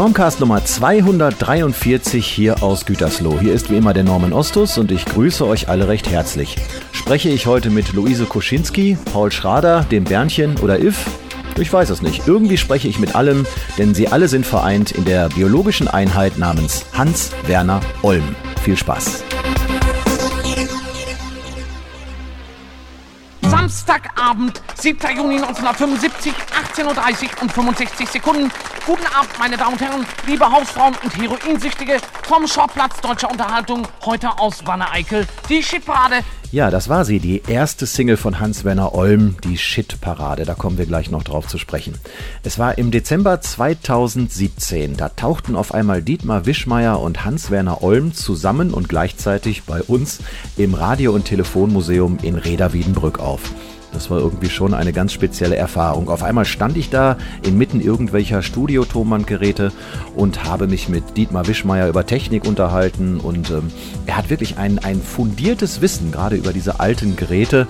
Normcast Nummer 243 hier aus Gütersloh. Hier ist wie immer der Norman Ostus und ich grüße euch alle recht herzlich. Spreche ich heute mit Luise Koschinski, Paul Schrader, dem Bernchen oder If? Ich weiß es nicht. Irgendwie spreche ich mit allem, denn sie alle sind vereint in der biologischen Einheit namens Hans Werner Olm. Viel Spaß. Samstagabend, 7. Juni 1975, 18.30 Uhr und 65 Sekunden. Guten Abend, meine Damen und Herren, liebe Hausfrauen und Heroinsüchtige vom Schauplatz deutscher Unterhaltung, heute aus Wanne-Eickel, die Shitparade. Ja, das war sie, die erste Single von Hans-Werner Olm, die Shit-Parade. Da kommen wir gleich noch drauf zu sprechen. Es war im Dezember 2017. Da tauchten auf einmal Dietmar Wischmeier und Hans-Werner Olm zusammen und gleichzeitig bei uns im Radio- und Telefonmuseum in Reda-Wiedenbrück auf. Das war irgendwie schon eine ganz spezielle Erfahrung. Auf einmal stand ich da inmitten irgendwelcher Studiotonbandgeräte und habe mich mit Dietmar Wischmeier über Technik unterhalten und ähm, er hat wirklich ein, ein fundiertes Wissen gerade über diese alten Geräte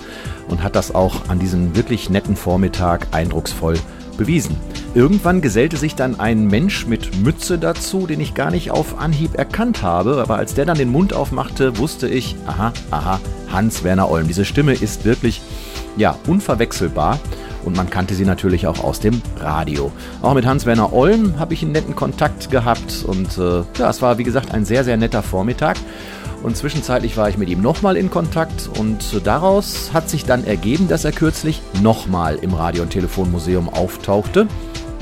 und hat das auch an diesem wirklich netten Vormittag eindrucksvoll bewiesen. Irgendwann gesellte sich dann ein Mensch mit Mütze dazu, den ich gar nicht auf Anhieb erkannt habe, aber als der dann den Mund aufmachte, wusste ich, aha, aha, Hans-Werner Olm. Diese Stimme ist wirklich ja, unverwechselbar. Und man kannte sie natürlich auch aus dem Radio. Auch mit Hans-Werner Olm habe ich einen netten Kontakt gehabt. Und äh, ja, es war wie gesagt ein sehr, sehr netter Vormittag. Und zwischenzeitlich war ich mit ihm nochmal in Kontakt und daraus hat sich dann ergeben, dass er kürzlich nochmal im Radio- und Telefonmuseum auftauchte.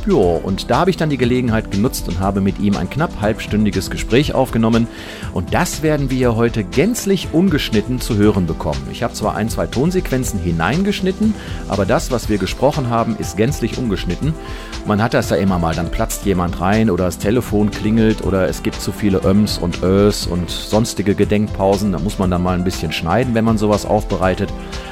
Ja, und da habe ich dann die Gelegenheit genutzt und habe mit ihm ein knapp halbstündiges Gespräch aufgenommen. Und das werden wir heute gänzlich ungeschnitten zu hören bekommen. Ich habe zwar ein, zwei Tonsequenzen hineingeschnitten, aber das, was wir gesprochen haben, ist gänzlich ungeschnitten. Man hat das ja immer mal, dann platzt jemand rein oder das Telefon klingelt oder es gibt zu viele Öms und Ös und sonstige Gedenkpausen. Da muss man dann mal ein bisschen schneiden, wenn man sowas aufbereitet.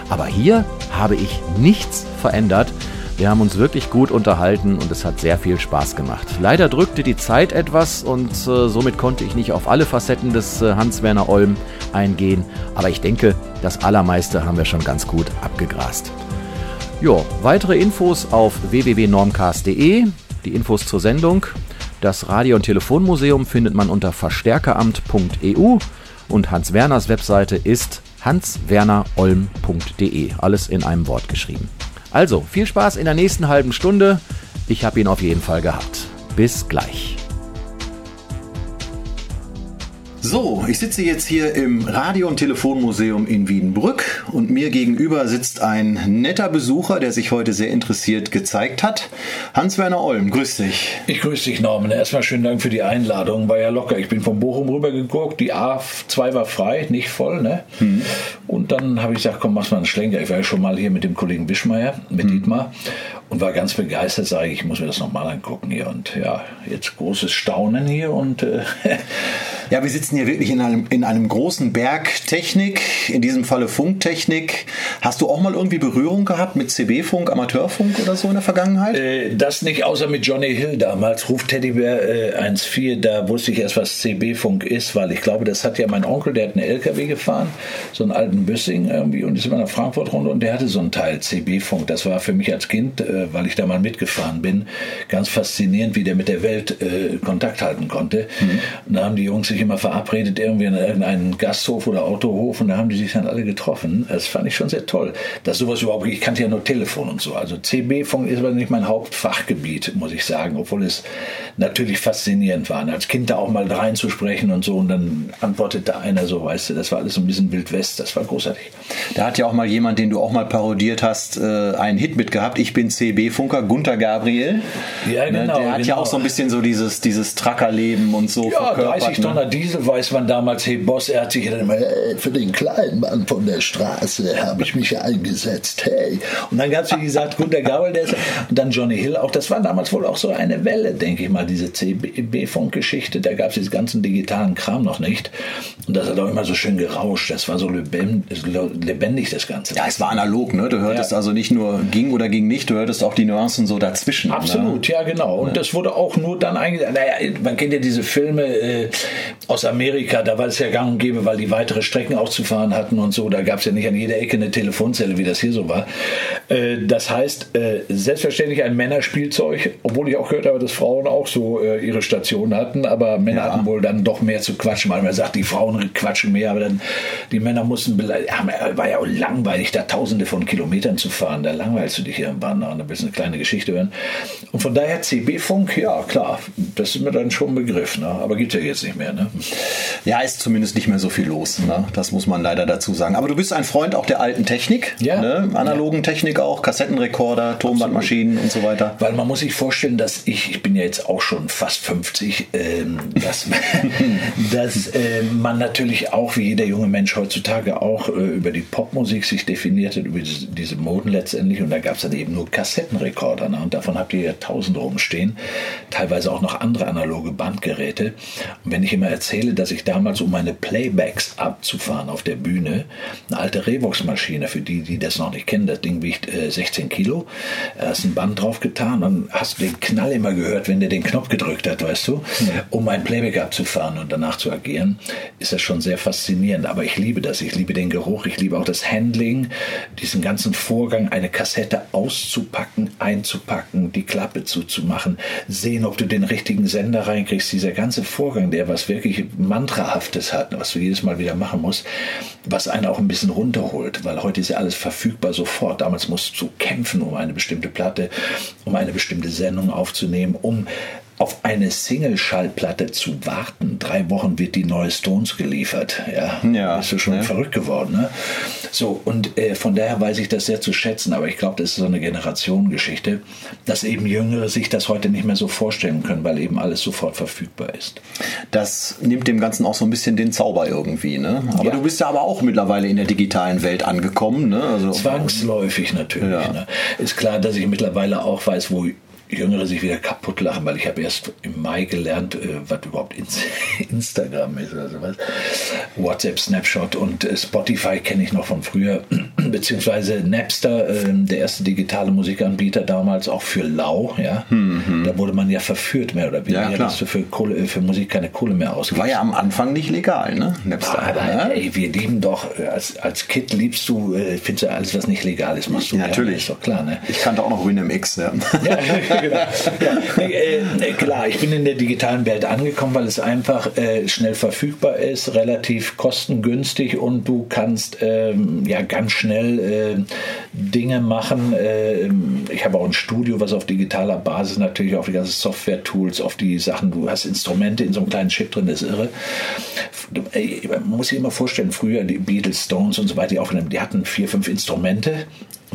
Aber hier habe ich nichts verändert. Wir haben uns wirklich gut unterhalten und es hat sehr viel Spaß gemacht. Leider drückte die Zeit etwas und äh, somit konnte ich nicht auf alle Facetten des äh, Hans-Werner Olm eingehen, aber ich denke, das Allermeiste haben wir schon ganz gut abgegrast. Jo, weitere Infos auf www.normcast.de, die Infos zur Sendung. Das Radio- und Telefonmuseum findet man unter verstärkeramt.eu und Hans Werners Webseite ist hanswernerolm.de. Alles in einem Wort geschrieben. Also, viel Spaß in der nächsten halben Stunde. Ich habe ihn auf jeden Fall gehabt. Bis gleich. So, ich sitze jetzt hier im Radio- und Telefonmuseum in Wiedenbrück und mir gegenüber sitzt ein netter Besucher, der sich heute sehr interessiert gezeigt hat. Hans-Werner Olm, grüß dich. Ich grüße dich, Norman. Erstmal schönen Dank für die Einladung. War ja locker. Ich bin von Bochum rübergeguckt. Die A2 war frei, nicht voll, ne? Hm. Und dann habe ich gesagt, komm, mach mal einen Schlenker. Ich war ja schon mal hier mit dem Kollegen Wischmeier, mit hm. Dietmar und war ganz begeistert, sage ich, ich muss mir das nochmal angucken hier. Und ja, jetzt großes Staunen hier und äh, Ja, wir sitzen hier wirklich in einem, in einem großen Berg Technik, in diesem Falle Funktechnik. Hast du auch mal irgendwie Berührung gehabt mit CB-Funk, Amateurfunk oder so in der Vergangenheit? Äh, das nicht, außer mit Johnny Hill damals, Ruf Teddybär äh, 1.4, da wusste ich erst, was CB-Funk ist, weil ich glaube, das hat ja mein Onkel, der hat einen LKW gefahren, so einen alten Büssing irgendwie und ist immer nach Frankfurt runter und der hatte so einen Teil CB-Funk. Das war für mich als Kind, äh, weil ich da mal mitgefahren bin, ganz faszinierend, wie der mit der Welt äh, Kontakt halten konnte. Mhm. Und da haben die Jungs sich sich immer verabredet irgendwie in irgendeinen Gasthof oder Autohof und da haben die sich dann alle getroffen. Das fand ich schon sehr toll. Dass sowas überhaupt, ich kannte ja nur Telefon und so. Also CB-Funk ist aber nicht mein Hauptfachgebiet, muss ich sagen, obwohl es natürlich faszinierend war. als Kind da auch mal reinzusprechen und so und dann antwortete einer so, weißt du, das war alles so ein bisschen Wild West, das war großartig. Da hat ja auch mal jemand, den du auch mal parodiert hast, äh, einen Hit mit gehabt. Ich bin CB-Funker, Gunther Gabriel. Ja, ne, genau. Der hat genau. ja auch so ein bisschen so dieses, dieses Trackerleben und so ja, verkörpert. 30 Tonner Diesel weiß man damals, hey Boss, er hat sich dann immer, hey, für den kleinen Mann von der Straße habe ich mich eingesetzt, hey. Und dann gab es, wie gesagt, Gunter Gabriel, der ist, und dann Johnny Hill auch, das war damals wohl auch so eine Welle, denke ich mal, diese CB-Funk-Geschichte, da gab es diesen ganzen digitalen Kram noch nicht. Und das hat auch immer so schön gerauscht, das war so lebendig, das Ganze. Ja, es war analog, ne? Du hörtest ja. also nicht nur ging oder ging nicht, du hörtest auch die Nuancen so dazwischen. Ne? Absolut, ne? ja genau. Und ja. das wurde auch nur dann eingesetzt, naja, man kennt ja diese Filme, äh, aus Amerika, da war es ja gang und gäbe, weil die weitere Strecken auszufahren hatten und so. Da gab es ja nicht an jeder Ecke eine Telefonzelle, wie das hier so war. Äh, das heißt, äh, selbstverständlich ein Männerspielzeug, obwohl ich auch gehört habe, dass Frauen auch so äh, ihre Station hatten, aber Männer ja. hatten wohl dann doch mehr zu quatschen, weil man sagt, die Frauen quatschen mehr, aber dann die Männer mussten, ja, war ja auch langweilig, da tausende von Kilometern zu fahren, da langweilst du dich hier im Bahn, da willst du eine kleine Geschichte hören. Und von daher CB-Funk, ja klar, das ist mir dann schon ein Begriff, ne? aber gibt ja jetzt nicht mehr. Ne? Ja, ist zumindest nicht mehr so viel los, ne? das muss man leider dazu sagen. Aber du bist ein Freund auch der alten Technik, ja. ne? analogen ja. Technik auch, Kassettenrekorder, Tonbandmaschinen und so weiter. Weil man muss sich vorstellen, dass ich, ich bin ja jetzt auch schon fast 50, ähm, dass, dass äh, man natürlich auch, wie jeder junge Mensch heutzutage auch, äh, über die Popmusik sich definiert hat, über diese, diese Moden letztendlich. Und da gab es dann eben nur Kassettenrekorder. Ne? Und davon habt ihr ja tausende rumstehen. Teilweise auch noch andere analoge Bandgeräte. Und wenn ich immer erzähle, dass ich damals, um meine Playbacks abzufahren auf der Bühne, eine alte Revox-Maschine, für die, die das noch nicht kennen, das Ding wiegt äh, 16 Kilo, hast ein Band drauf getan, dann hast den Knall immer gehört, wenn der den Knopf gedrückt hat, weißt du, um ein Playback abzufahren und danach zu agieren, ist das schon sehr faszinierend. Aber ich liebe das, ich liebe den Geruch, ich liebe auch das Handling, diesen ganzen Vorgang, eine Kassette auszupacken, einzupacken, die Klappe zuzumachen, sehen, ob du den richtigen Sender reinkriegst, dieser ganze Vorgang, der was wirklich Mantrahaftes hat, was du jedes Mal wieder machen musst, was einen auch ein bisschen runterholt, weil heute ist ja alles verfügbar sofort. Damals musst du kämpfen um eine bestimmte Platte, um eine bestimmte Sendung aufzunehmen, um auf eine Single-Schallplatte zu warten. Drei Wochen wird die neue Stones geliefert. Ja, ja bist du schon ja. verrückt geworden. Ne? So, und äh, von daher weiß ich das sehr zu schätzen, aber ich glaube, das ist so eine Generationengeschichte, dass eben Jüngere sich das heute nicht mehr so vorstellen können, weil eben alles sofort verfügbar ist. Das nimmt dem Ganzen auch so ein bisschen den Zauber irgendwie. Ne? Aber ja. du bist ja aber auch mittlerweile in der digitalen Welt angekommen. Ne? Also, Zwangsläufig natürlich. Ja. Ne? Ist klar, dass ich mittlerweile auch weiß, wo Jüngere sich wieder kaputt lachen, weil ich habe erst im Mai gelernt, äh, was überhaupt Instagram ist oder sowas. WhatsApp, Snapshot und äh, Spotify kenne ich noch von früher, beziehungsweise Napster, äh, der erste digitale Musikanbieter damals auch für Lau, ja. Mhm. Da wurde man ja verführt, mehr oder weniger, ja, dass du für, Kohle, äh, für Musik keine Kohle mehr ausgibst. War ja am Anfang nicht legal, ne? Napster. Aber, ja? ey, wir lieben doch, äh, als, als Kid liebst du, äh, findest du alles, was nicht legal ist, machst du. Ja, natürlich. Ist doch klar, ne? Ich kannte auch noch WinMX, ja. ja genau. Ja, äh, äh, klar, ich bin in der digitalen Welt angekommen, weil es einfach äh, schnell verfügbar ist, relativ kostengünstig und du kannst ähm, ja ganz schnell äh, Dinge machen. Ähm, ich habe auch ein Studio, was auf digitaler Basis natürlich auf die ganzen Software-Tools, auf die Sachen, du hast Instrumente in so einem kleinen Chip drin, das ist irre. Man muss sich immer vorstellen, früher die Beatles, Stones und so weiter, die aufgenommen, die hatten vier, fünf Instrumente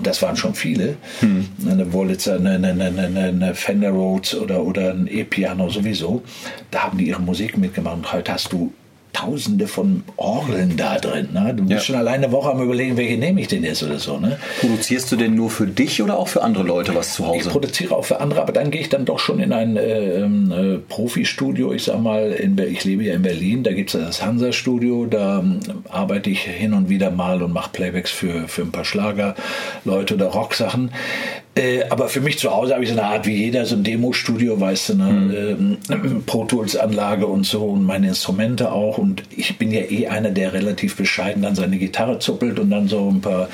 das waren schon viele. Hm. Eine Wurlitzer, eine, eine, eine, eine, Fender Rhodes oder, oder ein E-Piano sowieso. Da haben die ihre Musik mitgemacht. Und heute hast du Tausende von Orgeln da drin. Ne? Du bist ja. schon alleine eine Woche am überlegen, welche nehme ich denn jetzt oder so. Ne? Produzierst du denn nur für dich oder auch für andere Leute was zu Hause? Ich produziere auch für andere, aber dann gehe ich dann doch schon in ein äh, ähm, äh, Profi-Studio. Ich sag mal, in, ich lebe ja in Berlin, da gibt es das Hansa-Studio, da ähm, arbeite ich hin und wieder mal und mache Playbacks für, für ein paar Schlagerleute oder Rocksachen. Äh, aber für mich zu Hause habe ich so eine Art wie jeder, so ein Demo-Studio, weißt du, eine mhm. ähm, Pro Tools-Anlage und so und meine Instrumente auch. Und ich bin ja eh einer, der relativ bescheiden dann seine Gitarre zuppelt und dann so ein paar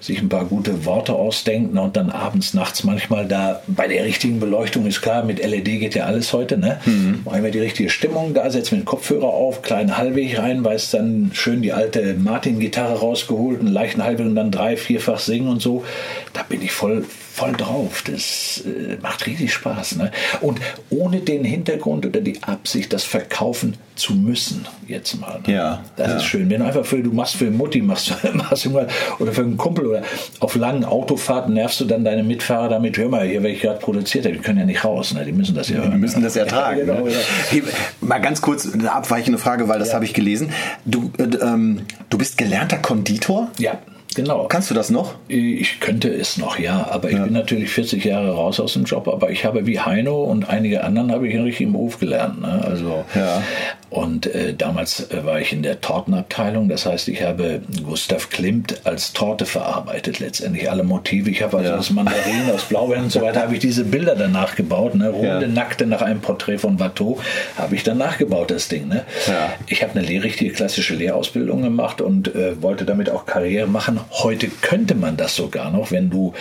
sich ein paar gute Worte ausdenken und dann abends, nachts manchmal da bei der richtigen Beleuchtung ist klar, mit LED geht ja alles heute, ne? Mhm. Machen wir die richtige Stimmung da, setzen wir den Kopfhörer auf, kleinen Hallweg rein, weiß dann schön die alte Martin-Gitarre rausgeholt, einen leichten Hallweg und dann drei, vierfach singen und so. Da bin ich voll, voll drauf. Das äh, macht riesig Spaß. Ne? Und ohne den Hintergrund oder die Absicht, das verkaufen zu müssen, jetzt mal. Ne? Ja. Das ja. ist schön. Wenn du einfach für, du machst für Mutti, machst, machst mal, oder für einen Kumpel oder auf langen Autofahrten nervst du dann deine Mitfahrer damit, hör mal, hier, welche gerade produziert hat, die können ja nicht raus, ne? die müssen das ja hören. Die müssen das ertragen. Ja, genau, ne? hey, mal ganz kurz eine abweichende Frage, weil das habe ich gelesen. Du, äh, ähm, du bist gelernter Konditor? Ja. Genau. Kannst du das noch? Ich könnte es noch, ja. Aber ich ja. bin natürlich 40 Jahre raus aus dem Job. Aber ich habe wie Heino und einige anderen habe ich in richtigen Beruf gelernt. Ne? Also, ja. Und äh, damals äh, war ich in der Tortenabteilung. Das heißt, ich habe Gustav Klimt als Torte verarbeitet. Letztendlich alle Motive. Ich habe also ja. aus Mandarinen, aus Blaubeeren und so weiter, habe ich diese Bilder danach gebaut. Ne? Runde, ja. nackte nach einem Porträt von Watteau habe ich dann nachgebaut, das Ding. Ne? Ja. Ich habe eine richtige klassische Lehrausbildung gemacht und äh, wollte damit auch Karriere machen. Heute könnte man das sogar noch, wenn du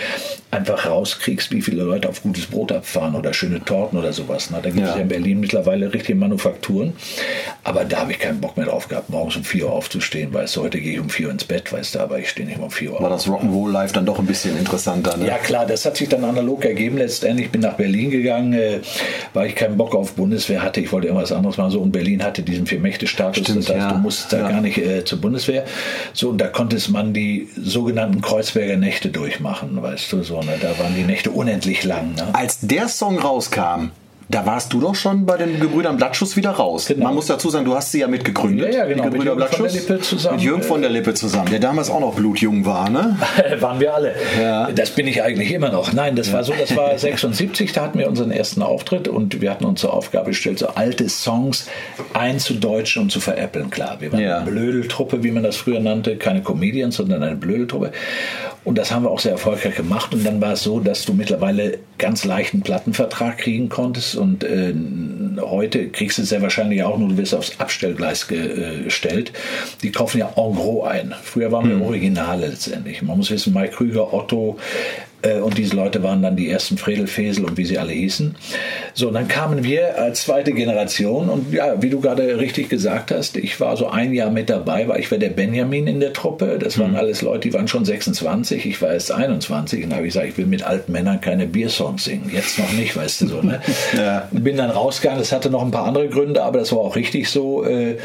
einfach rauskriegst, wie viele Leute auf gutes Brot abfahren oder schöne Torten oder sowas. Ne? Da gibt es ja in Berlin mittlerweile richtige Manufakturen. Aber da habe ich keinen Bock mehr drauf gehabt, morgens um 4 Uhr aufzustehen. Weißt du, heute gehe ich um 4 Uhr ins Bett, weißt du, aber ich stehe nicht um 4 Uhr War das Rock'n'Roll Live dann doch ein bisschen interessanter? Ne? Ja, klar, das hat sich dann analog ergeben. Letztendlich bin nach Berlin gegangen, äh, weil ich keinen Bock auf Bundeswehr hatte. Ich wollte irgendwas anderes machen. So, und Berlin hatte diesen Vier-Mächte-Status. Das heißt, ja. du musst da ja. gar nicht äh, zur Bundeswehr. So, und da konnte man die sogenannten Kreuzberger Nächte durchmachen, weißt du, so. Ne? Da waren die Nächte unendlich lang. Ne? Als der Song rauskam, da warst du doch schon bei den Gebrüdern Blattschuss wieder raus. Genau. Man muss dazu sagen, du hast sie ja mitgegründet. Ja, ja genau. Die Gebrüder mit Jürgen von der Lippe zusammen. Mit Jürgen von der Lippe zusammen, der damals auch noch blutjung war, ne? Waren wir alle. Ja. Das bin ich eigentlich immer noch. Nein, das war so, das war 76, da hatten wir unseren ersten Auftritt und wir hatten uns zur Aufgabe gestellt, so alte Songs einzudeutschen und zu veräppeln. Klar, wir waren ja. eine Blödeltruppe, wie man das früher nannte, keine Comedians, sondern eine Blödeltruppe. Und das haben wir auch sehr erfolgreich gemacht. Und dann war es so, dass du mittlerweile ganz leichten Plattenvertrag kriegen konntest. Und äh, heute kriegst du es sehr wahrscheinlich auch nur, du wirst aufs Abstellgleis gestellt. Die kaufen ja en gros ein. Früher waren wir mhm. Originale letztendlich. Man muss wissen, Mike Krüger, Otto, äh, und diese Leute waren dann die ersten Fredelfesel und wie sie alle hießen. So, und dann kamen wir als zweite Generation und ja, wie du gerade richtig gesagt hast, ich war so ein Jahr mit dabei, weil ich war der Benjamin in der Truppe. Das waren mhm. alles Leute, die waren schon 26, ich war erst 21 und da habe ich gesagt, ich will mit alten Männern keine Biersongs singen. Jetzt noch nicht, weißt du so. Ne? ja. Bin dann rausgegangen, das hatte noch ein paar andere Gründe, aber das war auch richtig so. Äh,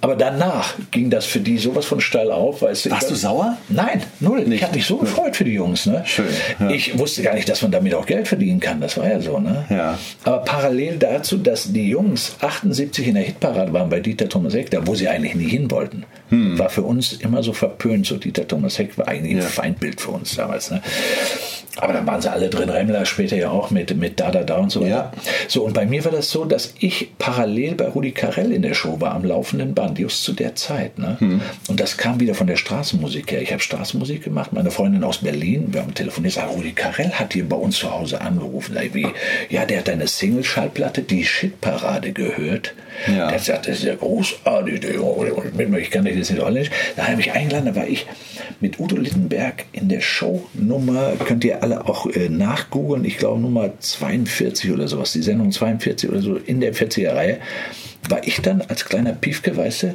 aber danach ging das für die sowas von steil auf. Weißt du, Warst du sauer? Nein, null. Nicht. Ich habe mich so gefreut für die Jungs. Ne? Schön. Ja. Ich wusste gar nicht, dass man damit auch Geld verdienen kann. Das war ja so. Ne? Ja. Aber parallel dazu, dass die Jungs 78 in der Hitparade waren bei Dieter Thomas Heck, da wo sie eigentlich nie hin wollten, hm. war für uns immer so verpönt. So Dieter Thomas Heck war eigentlich ja. ein Feindbild für uns damals. Ne? Aber dann waren sie alle drin, Remmler später ja auch mit, mit Da Da Da und so weiter. Ja. So, und bei mir war das so, dass ich parallel bei Rudi Carell in der Show war, am laufenden Band, just zu der Zeit. Ne? Hm. Und das kam wieder von der Straßenmusik her. Ich habe Straßenmusik gemacht, meine Freundin aus Berlin, wir haben telefoniert, sagt, Rudi Carell hat hier bei uns zu Hause angerufen. Wie, ja, der hat deine Single-Schallplatte, die Shitparade gehört. Ja. Der sagt, das ist ja großartig. Ich kann das nicht holländisch. Da habe ich eingeladen, da war ich mit Udo Littenberg in der Show-Nummer, könnt ihr alle auch äh, nachgoogeln, ich glaube Nummer 42 oder sowas, die Sendung 42 oder so in der 40er-Reihe, war ich dann als kleiner Piefke, weißt du,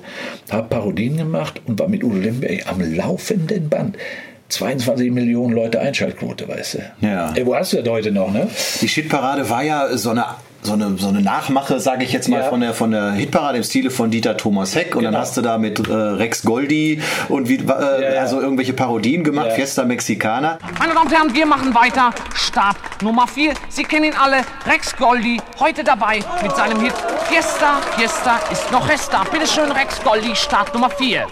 habe Parodien gemacht und war mit Udo Lindenberg am laufenden Band. 22 Millionen Leute Einschaltquote, weißt du. Ja. Ey, wo hast du das heute noch, ne? Die Shitparade war ja so eine so eine, so eine Nachmache, sage ich jetzt mal, ja. von, der, von der Hitparade im Stile von Dieter Thomas Heck. Und genau. dann hast du da mit äh, Rex Goldi und wie, äh, ja, also irgendwelche Parodien gemacht, ja. Fiesta Mexicana. Meine Damen und Herren, wir machen weiter. Start Nummer 4. Sie kennen ihn alle. Rex Goldi, heute dabei mit seinem Hit Fiesta, Fiesta ist noch Resta. Bitte schön, Rex Goldi, Start Nummer 4.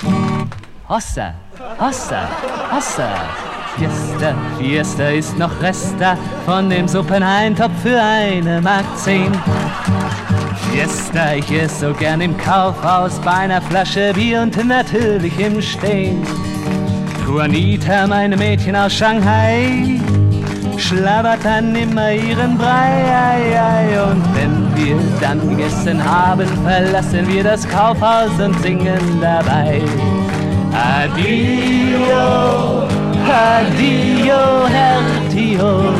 Hossa, Hossa, Hossa. Fiesta, Fiesta ist noch Resta von dem Suppeneintopf für eine Mark zehn. Fiesta, ich esse so gern im Kaufhaus bei einer Flasche Bier und natürlich im Stehen. Juanita, meine Mädchen aus Shanghai, schlabbert dann immer ihren Brei. Und wenn wir dann gegessen haben, verlassen wir das Kaufhaus und singen dabei. Adio, Adio, Hertio.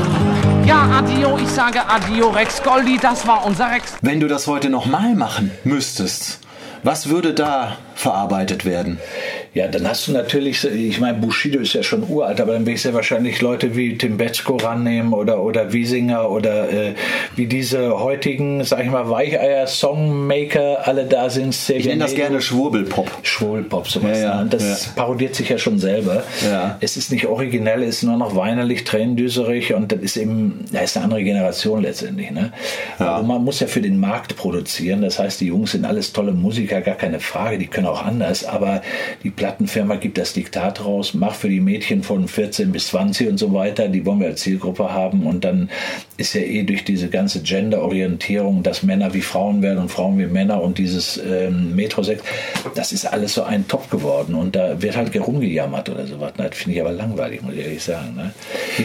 Ja, Adio, ich sage Adio, Rex Goldi, das war unser Rex. Wenn du das heute nochmal machen müsstest, was würde da verarbeitet werden? Ja, dann hast du natürlich, ich meine, Bushido ist ja schon uralt, aber dann will ich sehr wahrscheinlich Leute wie Tim Betzko rannehmen oder, oder Wiesinger oder äh, wie diese heutigen, sag ich mal, Weicheier-Songmaker alle da sind. Ich nenne das gerne Schwurbelpop. Schwurbelpop, sowas. Ja, ja, das ja. parodiert sich ja schon selber. Ja. Es ist nicht originell, es ist nur noch weinerlich, tränendüserig und das ist eben, da ist eine andere Generation letztendlich. Ne? Ja. Aber man muss ja für den Markt produzieren, das heißt, die Jungs sind alles tolle Musiker, gar keine Frage, die können auch anders, aber die Plattenfirma gibt das Diktat raus, mach für die Mädchen von 14 bis 20 und so weiter, die wollen wir als Zielgruppe haben und dann ist ja eh durch diese ganze Gender-Orientierung, dass Männer wie Frauen werden und Frauen wie Männer und dieses ähm, Metrosex, das ist alles so ein Top geworden und da wird halt rumgejammert oder sowas. Das finde ich aber langweilig, muss ich ehrlich sagen. Ne?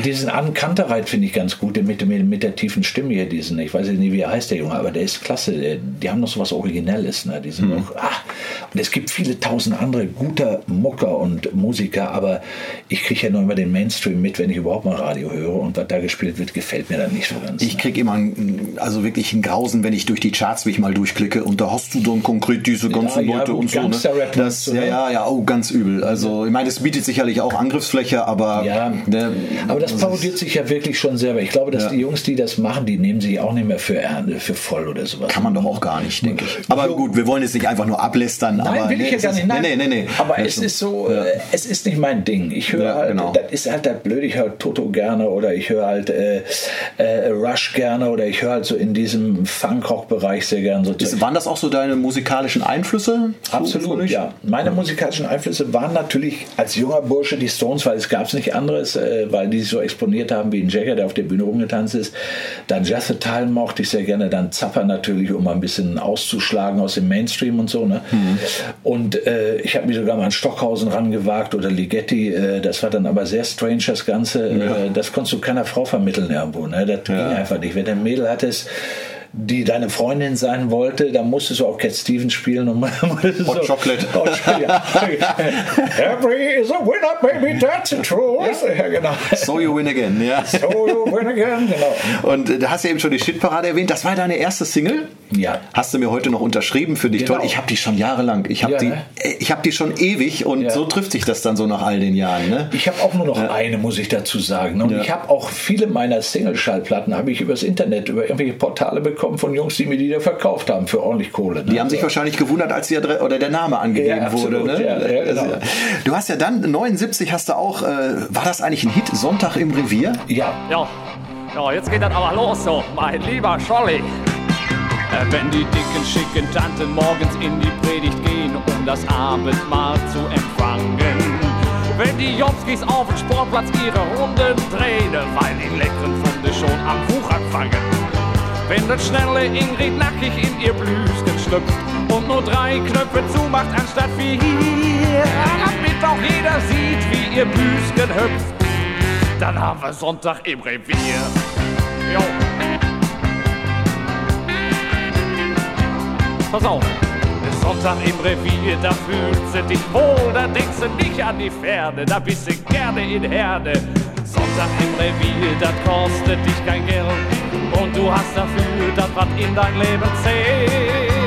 Diesen Ankantereit finde ich ganz gut, mit, mit, mit der tiefen Stimme hier, diesen, ich weiß nicht, wie er heißt, der Junge, aber der ist klasse. Die haben noch so was Originelles. Ne? Die sind mhm. auch, ah, und es gibt viele tausend andere guter Mucker und Musiker, aber ich kriege ja nur immer den Mainstream mit, wenn ich überhaupt mal Radio höre und was da gespielt wird, gefällt mir dann nicht so ganz. Ich kriege immer ein, also wirklich ein Grausen, wenn ich durch die Charts mich mal durchklicke und da hast du dann konkret diese ganzen ja, Leute ja, und so. Ne? Das, ja, ja, ja, oh, ganz übel. Also ich meine, es bietet sicherlich auch Angriffsfläche, aber ja, ne, aber das parodiert sich ja wirklich schon selber. Ich glaube, dass die Jungs, die das machen, die nehmen sich auch nicht mehr für, für voll oder sowas. Kann man doch auch gar nicht, denke ich. Aber gut, wir wollen jetzt nicht einfach nur ablästern. Nein, aber, will ich nee, ja gar nicht. Nein, nee, nee, nee. Aber es ist so, ja. äh, es ist nicht mein Ding. Ich höre ja, halt, genau. das ist halt der blöd, ich höre Toto gerne oder ich höre halt äh, äh, Rush gerne oder ich höre halt so in diesem Funkrock-Bereich sehr gerne. So ist, waren das auch so deine musikalischen Einflüsse? Absolut, ja. Meine musikalischen Einflüsse waren natürlich als junger Bursche die Stones, weil es gab es nicht anderes, äh, weil die sich so exponiert haben wie ein Jagger, der auf der Bühne rumgetanzt ist. Dann Jazz Teil mochte ich sehr gerne, dann Zapper natürlich, um mal ein bisschen auszuschlagen aus dem Mainstream und so. Ne? Mhm. Und äh, ich habe mich sogar mal an Stockhausen rangewagt oder Ligeti. Äh, das war dann aber sehr strange, das Ganze. Ja. Äh, das konntest du keiner Frau vermitteln irgendwo. Ne? Das ja. ging einfach nicht. Wenn du ein Mädel hattest, die deine Freundin sein wollte, dann musstest du auch Cat Stevens spielen und so, Hot Chocolate. Hot, ja. Every is a winner, baby, that's the truth. Ja. genau. So you win again, ja. So you win again, genau. Und äh, da hast du eben schon die Shitparade erwähnt. Das war deine erste Single? Ja. Hast du mir heute noch unterschrieben für dich genau. toll? Ich habe die schon jahrelang. Ich habe ja, die, ne? Äh, ich habe die schon ewig und ja. so trifft sich das dann so nach all den Jahren. Ne? Ich habe auch nur noch eine, muss ich dazu sagen. Und ich habe auch viele meiner Single-Schallplatten habe ich übers Internet, über irgendwelche Portale bekommen bekommen von Jungs, die mir die da verkauft haben für ordentlich Kohle. Ne? Die haben sich wahrscheinlich gewundert, als die Adre oder der Name angegeben ja, absolut, wurde. Ne? Ja, ja, genau. Du hast ja dann 79 hast du auch, äh, war das eigentlich ein Hit? Sonntag im Revier? Ja. Ja. Ja, jetzt geht das aber los so, mein lieber Scholli. Äh, wenn die dicken, schicken Tanten morgens in die Predigt gehen, um das Abendmahl zu empfangen. Wenn die Jomskis auf dem Sportplatz ihre Runden drehen, weil die leckeren Funde schon am Wuchern fangen. Wenn das schnelle Ingrid nackig in ihr Blüschen schlüpft und nur drei Knöpfe zumacht anstatt vier, damit auch jeder sieht, wie ihr Büschen hüpft, dann haben wir Sonntag im Revier. Jo. Pass auf. Sonntag im Revier, da fühlst du dich wohl, da denkst du nicht an die Pferde, da bist du gerne in Herde. Sonntag im Revier, das kostet dich kein Geld und du hast dafür das, was in dein Leben zählt.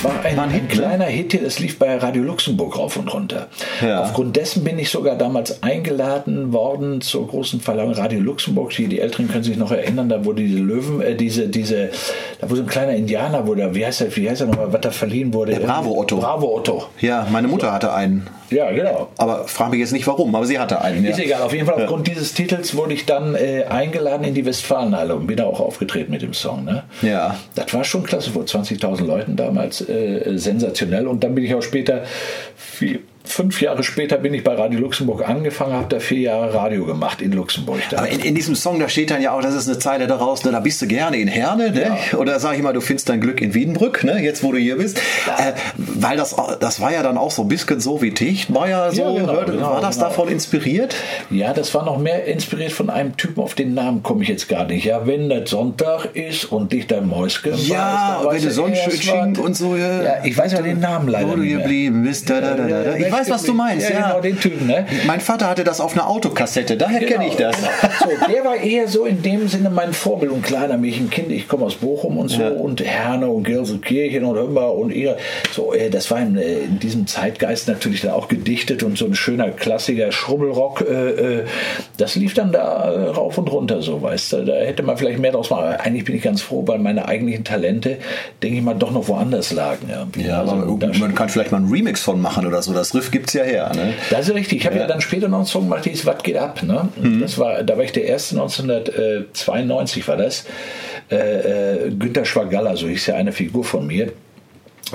Das war ein, ein, ein kleiner Hit hier, das lief bei Radio Luxemburg rauf und runter. Ja. Aufgrund dessen bin ich sogar damals eingeladen worden zur großen Verleihung Radio Luxemburg. Die, die Älteren können sich noch erinnern, da wurde diese Löwen, äh, diese, diese, da wurde ein kleiner Indianer, wurde, wie heißt er, wie heißt er nochmal, was da verliehen wurde? Der Bravo Otto. Bravo Otto. Ja, meine Mutter so. hatte einen. Ja, genau. Aber frage mich jetzt nicht warum, aber sie hatte einen. Ist ja. egal, auf jeden Fall aufgrund ja. dieses Titels wurde ich dann äh, eingeladen in die Westfalenhalle und bin da auch aufgetreten mit dem Song. Ne? Ja. Das war schon klasse, vor 20.000 Leuten damals äh, sensationell. Und dann bin ich auch später viel fünf Jahre später bin ich bei Radio Luxemburg angefangen, habe da vier Jahre Radio gemacht in Luxemburg. Da. Aber in, in, diesem Song, da steht dann ja auch, das ist eine Zeile daraus, ne, da bist du gerne in Herne, ne? Ja. oder sag ich mal, du findest dein Glück in Wiedenbrück, ne? jetzt wo du hier bist. Ja. Äh, weil das, das war ja dann auch so ein bisschen so wie Tichtmeier, so, ja, genau, hörte, genau, war das genau. davon inspiriert? Ja, das war noch mehr inspiriert von einem Typen, auf den Namen komme ich jetzt gar nicht. Ja, wenn das Sonntag ist und dich dein Mäuschen Ja, weiß, wenn du Sonnenschützchen und so. Ja. ja, ich weiß ja den Namen leider Wo du geblieben bist, da, da, da, da. Ich weiß, was du meinst, ja. Genau, den Typen, ne? Mein Vater hatte das auf einer Autokassette, daher genau, kenne ich das. Genau. So, der war eher so in dem Sinne mein Vorbild und kleiner Mädchenkind. Ich komme aus Bochum und so ja. und Herne und Gelsenkirchen und Hümmer und ihr. So, äh, das war in, äh, in, diesem Zeitgeist natürlich dann auch gedichtet und so ein schöner Klassiker Schrubbelrock. Äh, das lief dann da rauf und runter, so, weißt du. Da hätte man vielleicht mehr draus machen. Aber eigentlich bin ich ganz froh, weil meine eigentlichen Talente, denke ich mal, doch noch woanders lagen. Ja, ja also, man kann vielleicht mal einen Remix von machen oder so. Das Riff gibt es ja her. Ne? Das ist richtig. Ich habe ja. ja. dann später noch einen Song gemacht, ist Was geht ab? Ne? Mhm. Das war, da war ich der erste, 1992 war das. Äh, äh, Günter Schwagalla, so hieß ja eine Figur von mir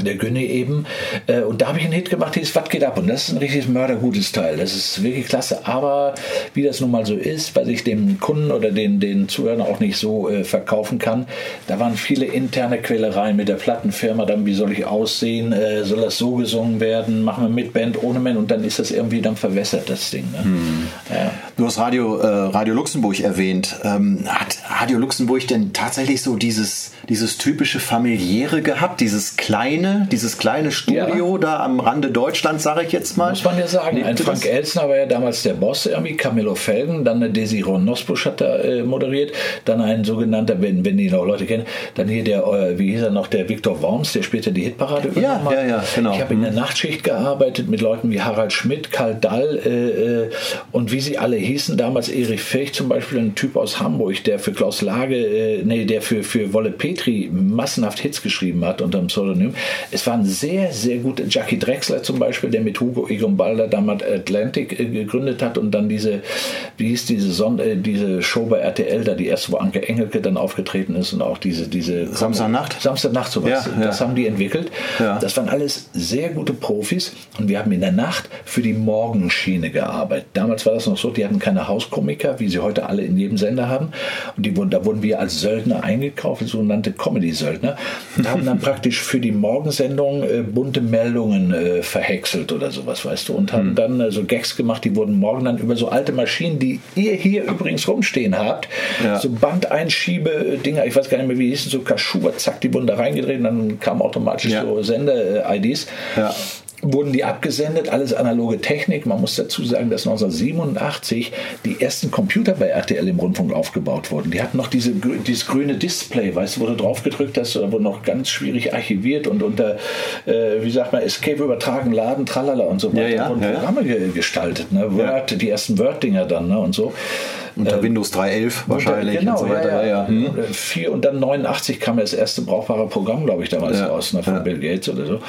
der Günni eben. Äh, und da habe ich einen Hit gemacht, ist Was geht ab? Und das ist ein richtig mördergutes Teil. Das ist wirklich klasse. Aber wie das nun mal so ist, weil ich dem Kunden oder den, den Zuhörern auch nicht so äh, verkaufen kann, da waren viele interne Quälereien mit der Plattenfirma. Dann, wie soll ich aussehen? Äh, soll das so gesungen werden? Machen wir mit Band, ohne Band? Und dann ist das irgendwie dann verwässert, das Ding. Ne? Hm. Ja. Du hast Radio, äh, Radio Luxemburg erwähnt. Ähm, hat Radio Luxemburg denn tatsächlich so dieses, dieses typische familiäre gehabt? Dieses kleine, dieses kleine Studio ja. da am Rande Deutschlands, sage ich jetzt mal? Muss man ja sagen. Ein Frank Elsner war ja damals der Boss irgendwie, Camillo Felgen, dann eine Desiron Nosbusch hat da äh, moderiert, dann ein sogenannter, wenn, wenn die noch Leute kennen, dann hier der, äh, wie hieß er noch, der Viktor Worms, der später die Hitparade übernommen hat. Ja, ja, genau. Ich habe in der mhm. Nachtschicht gearbeitet mit Leuten wie Harald Schmidt, Karl Dall äh, äh, und wie sie alle hießen, damals Erich Fech zum Beispiel, ein Typ aus Hamburg, der für Klaus Lage, äh, nee, der für, für Wolle Petri massenhaft Hits geschrieben hat unter dem Pseudonym. Es waren sehr, sehr gute, Jackie Drexler zum Beispiel, der mit Hugo Egon Balder damals Atlantic äh, gegründet hat und dann diese, wie hieß diese, Son äh, diese Show bei RTL, da die erste, wo Anke Engelke dann aufgetreten ist und auch diese, diese Samstagnacht? Samstagnacht sowas. Ja, ja. Das haben die entwickelt. Ja. Das waren alles sehr gute Profis und wir haben in der Nacht für die Morgenschiene gearbeitet. Damals war das noch so, die hatten keine Hauskomiker, wie sie heute alle in jedem Sender haben. Und die wurden, da wurden wir als Söldner eingekauft, sogenannte Comedy-Söldner. Und haben dann praktisch für die Morgensendung äh, bunte Meldungen äh, verhäckselt oder sowas, weißt du, und haben hm. dann äh, so Gags gemacht, die wurden morgen dann über so alte Maschinen, die ihr hier übrigens rumstehen habt, ja. so Bandeinschiebe-Dinger, ich weiß gar nicht mehr, wie die hießen, so Kaschuber, zack, die wurden da reingedreht und dann kamen automatisch ja. so Sender-IDs. Ja wurden die abgesendet, alles analoge Technik. Man muss dazu sagen, dass 1987 die ersten Computer bei RTL im Rundfunk aufgebaut wurden. Die hatten noch diese, dieses grüne Display, weißt du, wo du drauf gedrückt hast, da wurde noch ganz schwierig archiviert und unter, äh, wie sagt man, Escape übertragen, Laden, tralala und so weiter. Ja, ja, wurden Programme ja. gestaltet, ne? Word, die ersten Word-Dinger dann ne? und so. Unter ähm, Windows 3.11 wahrscheinlich genau, und so weiter. Ja, ja. Hm. Vier, und dann 89 kam das erste brauchbare Programm, glaube ich, damals ja, raus, ne, von ja. Bill Gates oder so.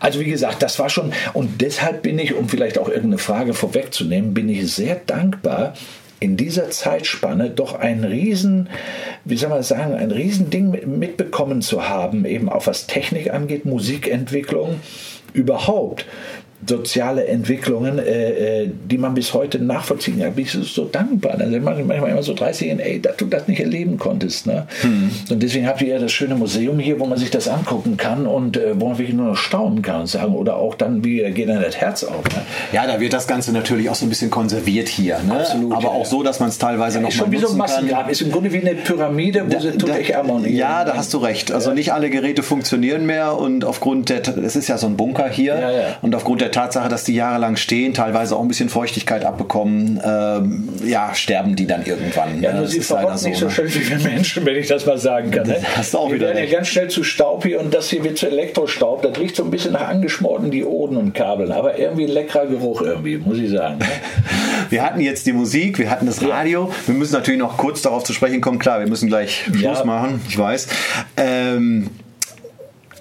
Also wie gesagt, das war schon, und deshalb bin ich, um vielleicht auch irgendeine Frage vorwegzunehmen, bin ich sehr dankbar, in dieser Zeitspanne doch ein riesen, wie soll man sagen, ein riesen Ding mitbekommen zu haben, eben auch was Technik angeht, Musikentwicklung überhaupt soziale Entwicklungen, äh, äh, die man bis heute nachvollziehen kann. Bin ich so dankbar. Also manchmal immer so 30 Jahren, ey, dass du das nicht erleben konntest. Ne? Hm. Und deswegen habt ihr ja das schöne Museum hier, wo man sich das angucken kann und äh, wo man wirklich nur noch staunen kann und sagen, oder auch dann, wie geht dann das Herz auf. Ne? Ja, da wird das Ganze natürlich auch so ein bisschen konserviert hier. Ne? Absolut. Aber ja. auch so, dass man es teilweise ja, noch ist schon wie so ein Massengrab. Ist im Grunde wie eine Pyramide, wo da, sie tut echt Ja, da hast du recht. Also ja. nicht alle Geräte funktionieren mehr und aufgrund der, es ist ja so ein Bunker hier und aufgrund der Tatsache, dass die jahrelang stehen, teilweise auch ein bisschen Feuchtigkeit abbekommen, ähm, ja, sterben die dann irgendwann. Ja, ne? das ist verrückt so, nicht so ne? schön wie wir Menschen, wenn ich das mal sagen kann. Ne? Hast du auch wir wieder werden ja ganz schnell zu Staub hier und das hier wird zu Elektrostaub. Das riecht so ein bisschen nach angeschmorten Dioden und Kabeln, aber irgendwie ein leckerer Geruch irgendwie, muss ich sagen. Ne? wir hatten jetzt die Musik, wir hatten das Radio. Wir müssen natürlich noch kurz darauf zu sprechen kommen. Klar, wir müssen gleich Schluss ja. machen, ich weiß. Ähm,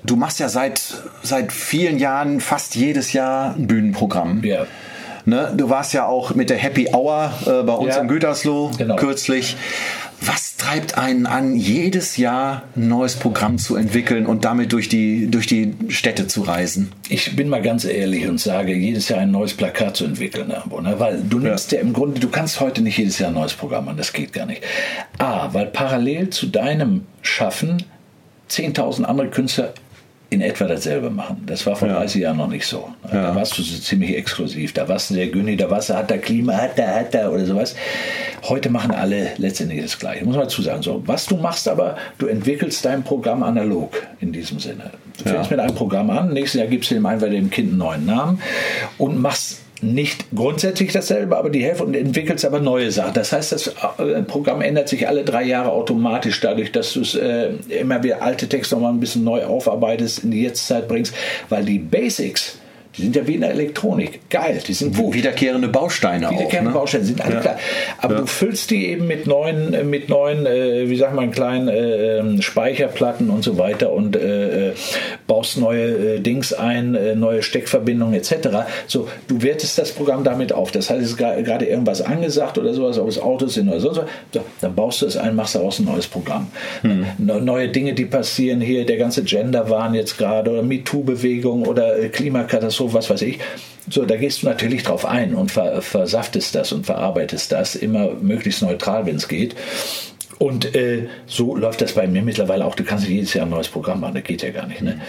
du machst ja seit, seit vielen Jahren fast jedes Jahr ein Bühnenprogramm. Ja. Ne? Du warst ja auch mit der Happy Hour äh, bei uns ja. in Gütersloh genau. kürzlich. Was treibt einen an, jedes Jahr ein neues Programm zu entwickeln und damit durch die, durch die Städte zu reisen? Ich bin mal ganz ehrlich und sage, jedes Jahr ein neues Plakat zu entwickeln. Ne? Weil du nimmst ja. ja im Grunde, du kannst heute nicht jedes Jahr ein neues Programm machen, das geht gar nicht. A, weil parallel zu deinem Schaffen 10.000 andere Künstler in etwa dasselbe machen. Das war vor ja. 30 Jahren noch nicht so. Ja. Da warst du so ziemlich exklusiv. Da warst du der Günni, da warst du, hat der Klima, hat der, hat der oder sowas. Heute machen alle letztendlich das Gleiche. Muss man dazu sagen. So, was du machst aber, du entwickelst dein Programm analog in diesem Sinne. Du fängst ja. mit einem Programm an, nächstes Jahr gibst du dem bei dem Kind einen neuen Namen und machst nicht grundsätzlich dasselbe, aber die Hälfte und entwickelst aber neue Sachen. Das heißt, das äh, Programm ändert sich alle drei Jahre automatisch dadurch, dass du es äh, immer wieder alte Texte nochmal ein bisschen neu aufarbeitest, in die Jetztzeit bringst, weil die Basics, Die sind ja wie in der Elektronik. Geil, die sind gut. Wiederkehrende Bausteine Wiederkehrende auch. Ne? Bausteine sind alle Ja. klar. Aber Ja. du füllst die eben mit neuen, äh, mit neuen, äh, wie sagt man, kleinen äh, ähm, Speicherplatten und so weiter und äh, äh, baust neue äh, Dings ein, neue Steckverbindungen etc. So, du wertest das Programm damit auf. Das heißt, es ist gerade irgendwas angesagt oder sowas, ob es Autos sind oder sonst was. So, dann baust du es ein, machst daraus ein neues Programm. Ne- Neue Dinge, die passieren hier, der ganze Gender-Wahn jetzt gerade oder MeToo-Bewegung oder äh, Was weiß ich. So, da gehst du natürlich drauf ein und ver versaftest das und verarbeitest das immer möglichst neutral, wenn es geht. Und äh, so läuft das bei mir mittlerweile auch. Du kannst nicht jedes Jahr ein neues Programm machen, das geht ja gar nicht. Ne?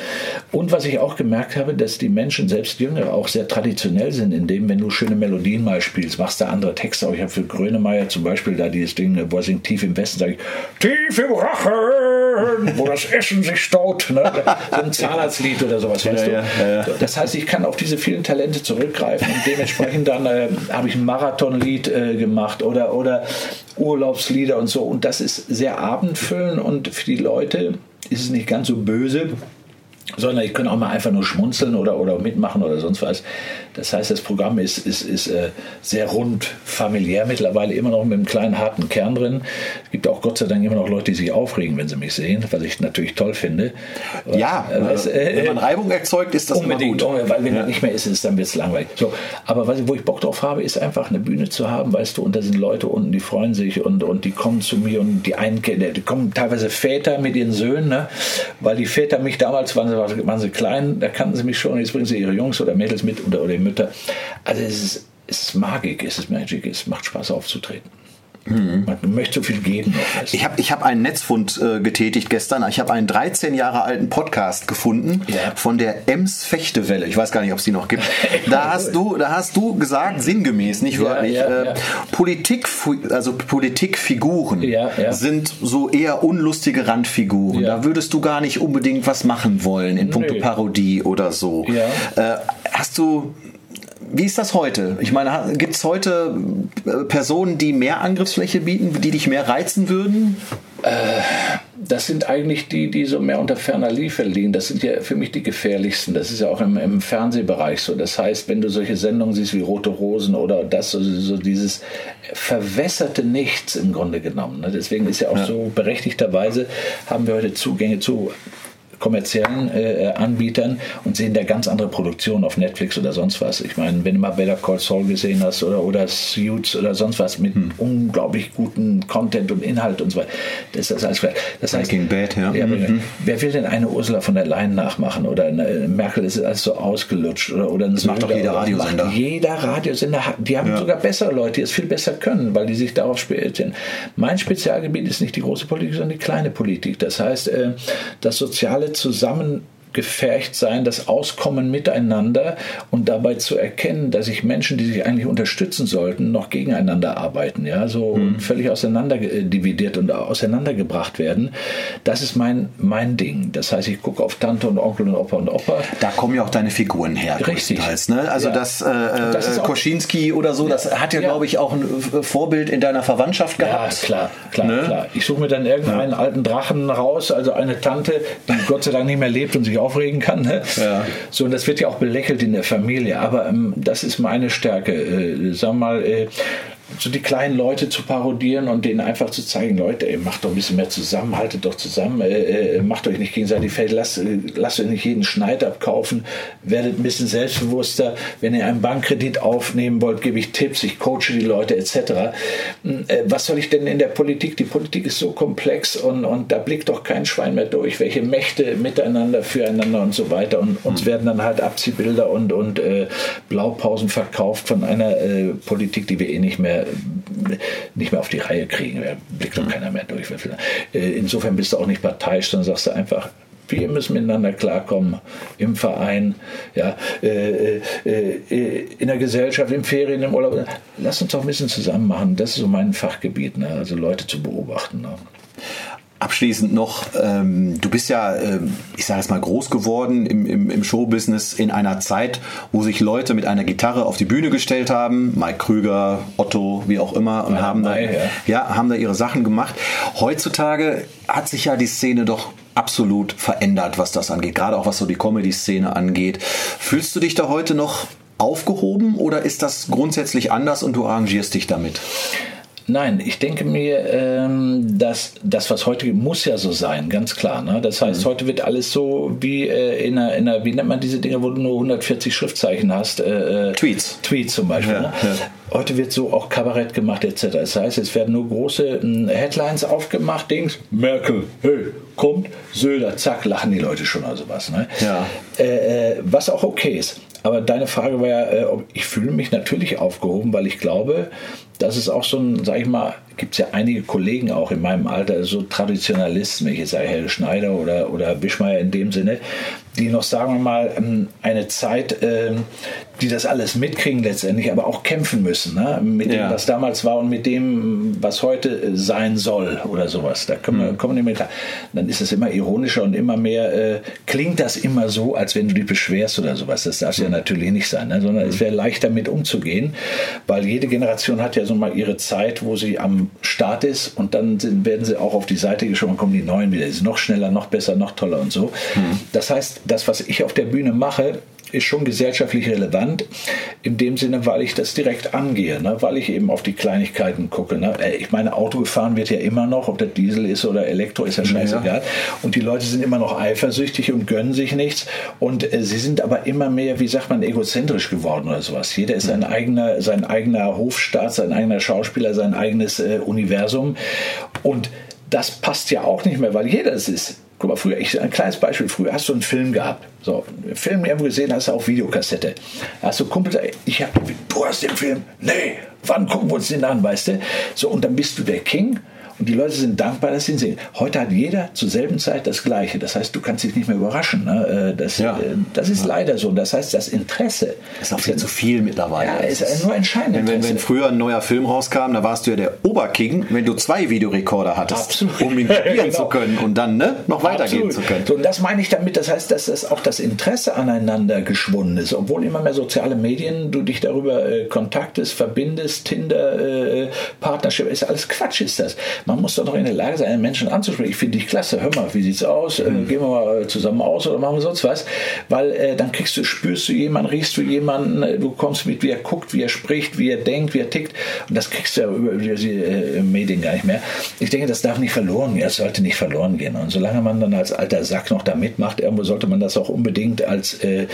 Und was ich auch gemerkt habe, dass die Menschen, selbst Jüngere, auch sehr traditionell sind, indem, wenn du schöne Melodien mal spielst, machst du andere Texte. Auch ich habe für Grönemeyer zum Beispiel da dieses Ding, ne, wo er singt tief im Westen, sage ich, tief im Rachen, wo das Essen sich staut. Ne? So ein Zahnarztlied oder sowas, weißt du? ja, ja, ja. So, Das heißt, ich kann auf diese vielen Talente zurückgreifen und dementsprechend dann äh, habe ich ein Marathonlied äh, gemacht oder, oder Urlaubslieder und so. Und das ist sehr abendfüllend und für die Leute ist es nicht ganz so böse, sondern die können auch mal einfach nur schmunzeln oder, oder mitmachen oder sonst was. Das heißt, das Programm ist, ist, ist äh, sehr rund, familiär mittlerweile, immer noch mit einem kleinen harten Kern drin. Es gibt auch Gott sei Dank immer noch Leute, die sich aufregen, wenn sie mich sehen, was ich natürlich toll finde. Ja, Äh, was, äh, wenn man Reibung erzeugt, ist das Unbedingt, immer gut. weil wenn er nicht mehr ist, ist dann wird es langweilig. So, aber was, wo ich Bock drauf habe, ist einfach eine Bühne zu haben, weißt du, und da sind Leute unten, die freuen sich und, und die kommen zu mir und die einen die kommen teilweise Väter mit ihren Söhnen, ne? weil die Väter mich damals, waren sie, waren sie klein, da kannten sie mich schon, jetzt bringen sie ihre Jungs oder Mädels mit oder, oder Mütter. Also es ist, es ist Magik, es ist Magic, es macht Spaß aufzutreten. Man möchte so viel geben. Ich habe ich hab einen Netzfund äh, getätigt gestern. Ich habe einen 13 Jahre alten Podcast gefunden Ja. von der Ems Fechtewelle. Ich weiß gar nicht, ob es die noch gibt. Da hast du, da hast du gesagt, sinngemäß, nicht wörtlich, ja, äh, ja. Politik, also Politikfiguren sind so eher unlustige Randfiguren. Da würdest du gar nicht unbedingt was machen wollen in puncto. Parodie oder so. Äh, hast du wie ist das heute? Ich meine, gibt es heute äh, Personen, die mehr Angriffsfläche bieten, die dich mehr reizen würden? Das sind eigentlich die, die so mehr unter ferner Liefe liegen. Das sind ja für mich die gefährlichsten. Das ist ja auch im, im Fernsehbereich so. Das heißt, wenn du solche Sendungen siehst wie Rote Rosen oder das, so, so dieses verwässerte Nichts im Grunde genommen. Ne? Deswegen ist ja auch so berechtigterweise haben wir heute Zugänge zu kommerziellen äh, Anbietern und sehen da ganz andere Produktionen auf Netflix oder sonst was. Ich meine, wenn du mal Better Call Saul gesehen hast oder, oder Suits oder sonst was mit unglaublich guten Content und Inhalt und so weiter, das ist das alles. Das heißt, Breaking Bad, ja. ja Mhm. Wer will denn eine Ursula von der Leyen nachmachen oder eine Merkel, das ist alles so ausgelutscht oder, oder macht Söder doch jeder Radiosender. Macht jeder Radiosender, hat- die haben Ja. sogar bessere Leute, die es viel besser können, weil die sich darauf spezialisieren. Mein Spezialgebiet ist nicht die große Politik, sondern die kleine Politik. Das heißt, äh, das soziale Zusammen gefercht sein, das Auskommen miteinander und dabei zu erkennen, dass sich Menschen, die sich eigentlich unterstützen sollten, noch gegeneinander arbeiten, ja, so und völlig auseinander äh, dividiert und auseinandergebracht werden. Das ist mein, mein Ding. Das heißt, ich gucke auf Tante und Onkel und Opa und Opa. Da kommen ja auch deine Figuren her, Richtig. Ne? Also Ja. das, äh, das ist äh, Koschinski oder so, das hat ja, Ja. glaube ich, auch ein äh, Vorbild in deiner Verwandtschaft Ja, gehabt. klar, klar, Ne? klar. Ich suche mir dann irgendeinen alten Drachen raus, also eine Tante, die Gott sei Dank nicht mehr lebt und sich aufregen kann. Ne? Ja. So, und das wird ja auch belächelt in der Familie, aber ähm, das ist meine Stärke. Äh, sag mal, äh, so die kleinen Leute zu parodieren und denen einfach zu zeigen, Leute, ey, macht doch ein bisschen mehr zusammen, haltet doch zusammen, äh, äh, macht euch nicht gegenseitig fällt, lasst, äh, lasst euch nicht jeden Schneid abkaufen, werdet ein bisschen selbstbewusster. Wenn ihr einen Bankkredit aufnehmen wollt, gebe ich Tipps, ich coache die Leute etc. Äh, was soll ich denn in der Politik? Die Politik ist so komplex und, und da blickt doch kein Schwein mehr durch, welche Mächte miteinander, füreinander und so weiter. Und uns werden dann halt Abziehbilder und, und äh, Blaupausen verkauft von einer äh, Politik, die wir eh nicht mehr, nicht mehr auf die Reihe kriegen. Da blickt doch keiner mehr durch. Äh, insofern bist du auch nicht parteiisch, sondern sagst du einfach, wir müssen miteinander klarkommen im Verein, ja, äh, äh, äh, in der Gesellschaft, im Ferien, im Urlaub. Lass uns doch ein bisschen zusammen machen. Das ist so mein Fachgebiet, ne? also Leute zu beobachten. Ne? Abschließend noch, ähm, du bist ja, ähm, ich sage es mal, groß geworden im, im, im Showbusiness in einer Zeit, wo sich Leute mit einer Gitarre auf die Bühne gestellt haben, Mike Krüger, Otto, wie auch immer, und Rainer haben da, ja. ja. haben da ihre Sachen gemacht. Heutzutage hat sich ja die Szene doch absolut verändert, was das angeht, gerade auch was so die Comedy-Szene angeht. Fühlst du dich da heute noch aufgehoben oder ist das grundsätzlich anders und du arrangierst dich damit? Nein, ich denke mir, ähm, dass das, was heute muss ja so sein, ganz klar. Ne? Das heißt, mhm. heute wird alles so wie äh, in, einer, in einer, wie nennt man diese Dinge, wo du nur 140 Schriftzeichen hast? Äh, äh, Tweets. Tweets zum Beispiel. Ja, ne? ja. Heute wird so auch Kabarett gemacht etc. Das heißt, es werden nur große äh, Headlines aufgemacht, Dings, Merkel, hey, kommt, Söder, zack, lachen die Leute schon oder sowas. Ne? Ja. Äh, äh, was auch okay ist. Aber deine Frage war ja, äh, ich fühle mich natürlich aufgehoben, weil ich glaube, das ist auch so ein, sag ich mal, gibt es ja einige Kollegen auch in meinem Alter, so Traditionalisten, ich jetzt sage Helge Schneider oder, oder Wischmeier in dem Sinne, die noch, sagen wir mal, ähm, eine Zeit, ähm, die das alles mitkriegen letztendlich, aber auch kämpfen müssen, ne? mit dem, was damals war und mit dem, was heute äh, sein soll oder sowas. Da können wir, mhm. kommen wir nicht klar. Dann ist es immer ironischer und immer mehr, äh, klingt das immer so, als wenn du dich beschwerst oder sowas. Das darf mhm. ja natürlich nicht sein, ne? sondern mhm. es wäre leichter mit umzugehen, weil jede Generation hat ja so mal ihre Zeit, wo sie am Start ist und dann sind, werden sie auch auf die Seite geschoben und kommen die Neuen wieder. Die sind noch schneller, noch besser, noch toller und so. Mhm. Das heißt, das, was ich auf der Bühne mache, ist schon gesellschaftlich relevant, in dem Sinne, weil ich das direkt angehe, ne? weil ich eben auf die Kleinigkeiten gucke. Ne? Äh, ich meine, Auto gefahren wird ja immer noch, ob das Diesel ist oder Elektro, ist ja scheißegal. Ja. Und die Leute sind immer noch eifersüchtig und gönnen sich nichts. Und äh, sie sind aber immer mehr, wie sagt man, egozentrisch geworden oder sowas. Jeder ist sein eigener, sein eigener Hofstaat, sein eigener Schauspieler, sein eigenes äh, Universum. Und das passt ja auch nicht mehr, weil jeder es ist. Guck mal, früher, ich, ein kleines Beispiel, früher hast du einen Film gehabt. So, einen Film irgendwo gesehen hast du auf Videokassette. hast du Kumpel ich hab, du hast den Film, nee, wann gucken wir uns den an, weißt du? So, und dann bist du der King und die Leute sind dankbar, dass sie ihn sehen. Heute hat jeder zur selben Zeit das Gleiche. Das heißt, du kannst dich nicht mehr überraschen. Ne? Äh, das, ja. Äh, das ist ja. leider so. Das heißt, das Interesse. Das ist auch viel zu viel mittlerweile. Ja, ist nur entscheidend. Wenn, wenn, wenn, früher ein neuer Film rauskam, da warst du ja der Oberking, wenn du zwei Videorekorder hattest, Absolut. um ihn spielen genau. zu können und dann ne, noch weitergehen Absolut. zu können. So, und das meine ich damit. Das heißt, dass das auch das Interesse aneinander geschwunden ist. Obwohl immer mehr soziale Medien, du dich darüber äh, kontaktest, verbindest, Tinder, äh, Partnership, ist alles Quatsch ist das. Man muss doch noch in der Lage sein, einen Menschen anzusprechen. Ich finde dich klasse. Hör mal, wie sieht's aus? Äh, mhm. gehen wir mal zusammen aus oder machen wir sonst was? Weil äh, dann kriegst du, spürst du jemanden, riechst du jemanden, äh, du kommst mit, wie er guckt, wie er spricht, wie er denkt, wie er tickt. Und das kriegst du ja über, über die äh, Medien gar nicht mehr. Ich denke, das darf nicht verloren gehen. Das sollte nicht verloren gehen. Und solange man dann als alter Sack noch da mitmacht, irgendwo sollte man das auch unbedingt als äh,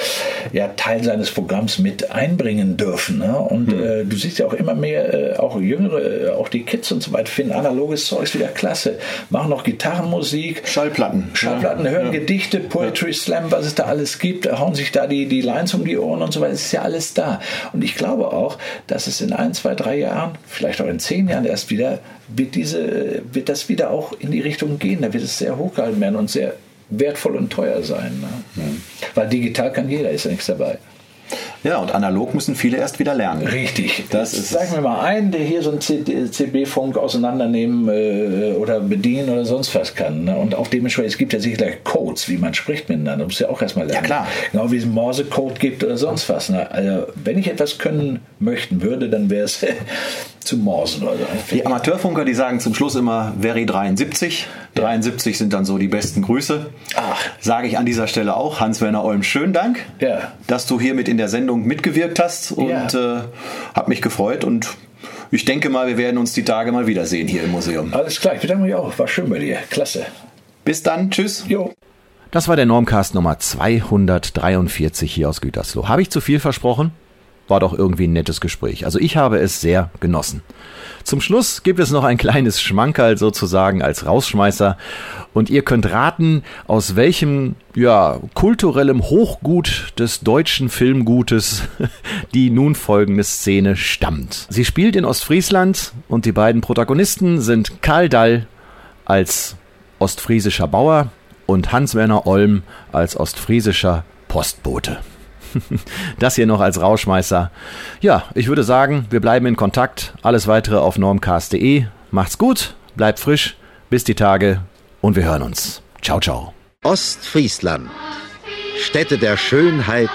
ja, Teil seines Programms mit einbringen dürfen. Ne? Und mhm. äh, du siehst ja auch immer mehr, äh, auch Jüngere, äh, auch die Kids und so weiter, finden analoges Zeugs wieder klasse. Machen noch Gitarrenmusik. Schallplatten. Schallplatten, ja. hören ja. Gedichte, Poetry ja. Slam, was es da alles gibt, hauen sich da die, die Lines um die Ohren und so weiter. Es ist ja alles da. Und ich glaube auch, dass es in ein, zwei, drei Jahren, vielleicht auch in zehn Jahren erst wieder, wird, diese, wird das wieder auch in die Richtung gehen. Da wird es sehr hochgehalten werden und sehr wertvoll und teuer sein. Ne? Weil digital kann jeder, ist ja nichts dabei. Ja, und analog müssen viele erst wieder lernen. Richtig. Das ist Sag mir mal einen, der hier so einen CB-Funk auseinandernehmen äh, oder bedienen oder sonst was kann. Ne? Und auch dementsprechend, es gibt ja sicherlich Codes, wie man spricht miteinander. Du musst ja auch erstmal lernen. Ja, klar. Genau wie es einen Morse-Code gibt oder sonst was. Ne? Also, wenn ich etwas können möchten würde, dann wäre es zu morsen. Oder so. Die Amateurfunker, die sagen zum Schluss immer Veri 73. 73 sind dann so die besten Grüße. Ach. Sage ich an dieser Stelle auch. Hans-Werner Olm, schönen Dank, ja. dass du hier mit in der Sendung mitgewirkt hast und ja. äh, habe mich gefreut und ich denke mal, wir werden uns die Tage mal wiedersehen hier im Museum. Alles klar, ich bedanke mich auch. War schön bei dir. Klasse. Bis dann. Tschüss. Jo. Das war der Normcast Nummer 243 hier aus Gütersloh. Habe ich zu viel versprochen? War doch irgendwie ein nettes Gespräch. Also ich habe es sehr genossen. Zum Schluss gibt es noch ein kleines Schmankerl sozusagen als Rausschmeißer und ihr könnt raten, aus welchem ja kulturellem Hochgut des deutschen Filmgutes die nun folgende Szene stammt. Sie spielt in Ostfriesland und die beiden Protagonisten sind Karl Dall als ostfriesischer Bauer und Hans-Werner Olm als ostfriesischer Postbote. das hier noch als Rauschmeißer. Ja, ich würde sagen, wir bleiben in Kontakt. Alles weitere auf normcast.de. Macht's gut, bleibt frisch, bis die Tage und wir hören uns. Ciao, ciao. Ostfriesland. Städte der Schönheit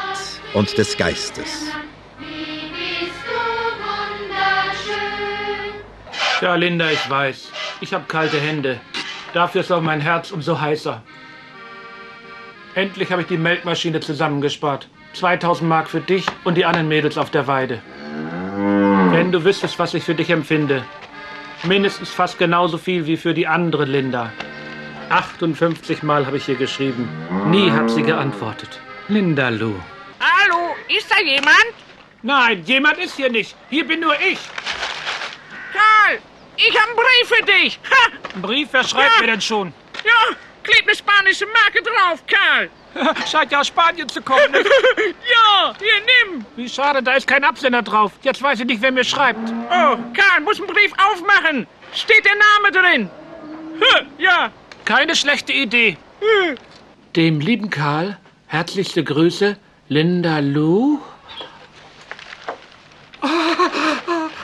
und des Geistes. Ja, Linda, ich weiß. Ich habe kalte Hände. Dafür ist auch mein Herz umso heißer. Endlich habe ich die Melkmaschine zusammengespart. 2000 Mark für dich und die anderen Mädels auf der Weide. Wenn du wüsstest, was ich für dich empfinde. Mindestens fast genauso viel wie für die andere Linda. 58 Mal habe ich ihr geschrieben. Nie hat sie geantwortet. Linda Lou. Hallo, ist da jemand? Nein, jemand ist hier nicht. Hier bin nur ich. Karl, ich habe einen Brief für dich. Ha! Ein Brief, wer schreibt Ja. mir denn schon? Ja, klebt eine spanische Marke drauf, Karl. Scheint ja aus Spanien zu kommen. Nicht? Ja, hier, nimm. Wie schade, da ist kein Absender drauf. Jetzt weiß ich nicht, wer mir schreibt. Oh, Karl, muss einen Brief aufmachen. Steht der Name drin? Ja. Keine schlechte Idee. Dem lieben Karl, herzlichste Grüße, Linda Lou.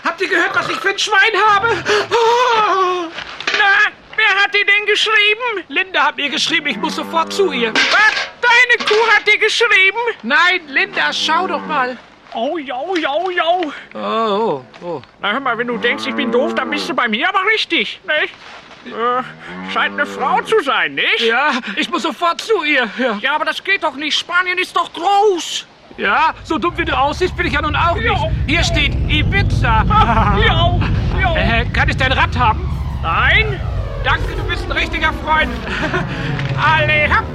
habt ihr gehört, was ich für ein Schwein habe? Na, wer hat dir denn geschrieben? Linda hat mir geschrieben, ich muss sofort zu ihr. Was? Deine Kuh hat dir geschrieben? Nein, Linda, schau doch mal. Oh, ja, ja, ja. Oh, oh, oh. Na, hör mal, wenn du denkst, ich bin doof, dann bist du bei mir aber richtig, nicht? Äh, scheint eine Frau zu sein, nicht? Ja, ich muss sofort zu ihr. Ja. Ja, aber das geht doch nicht. Spanien ist doch groß. ja, so dumm wie du aussiehst, bin ich ja nun auch nicht. Hier steht Ibiza. Ja, ja. Äh, kann ich dein Rad haben? Nein? Danke, du bist ein richtiger Freund. Alle, hopp,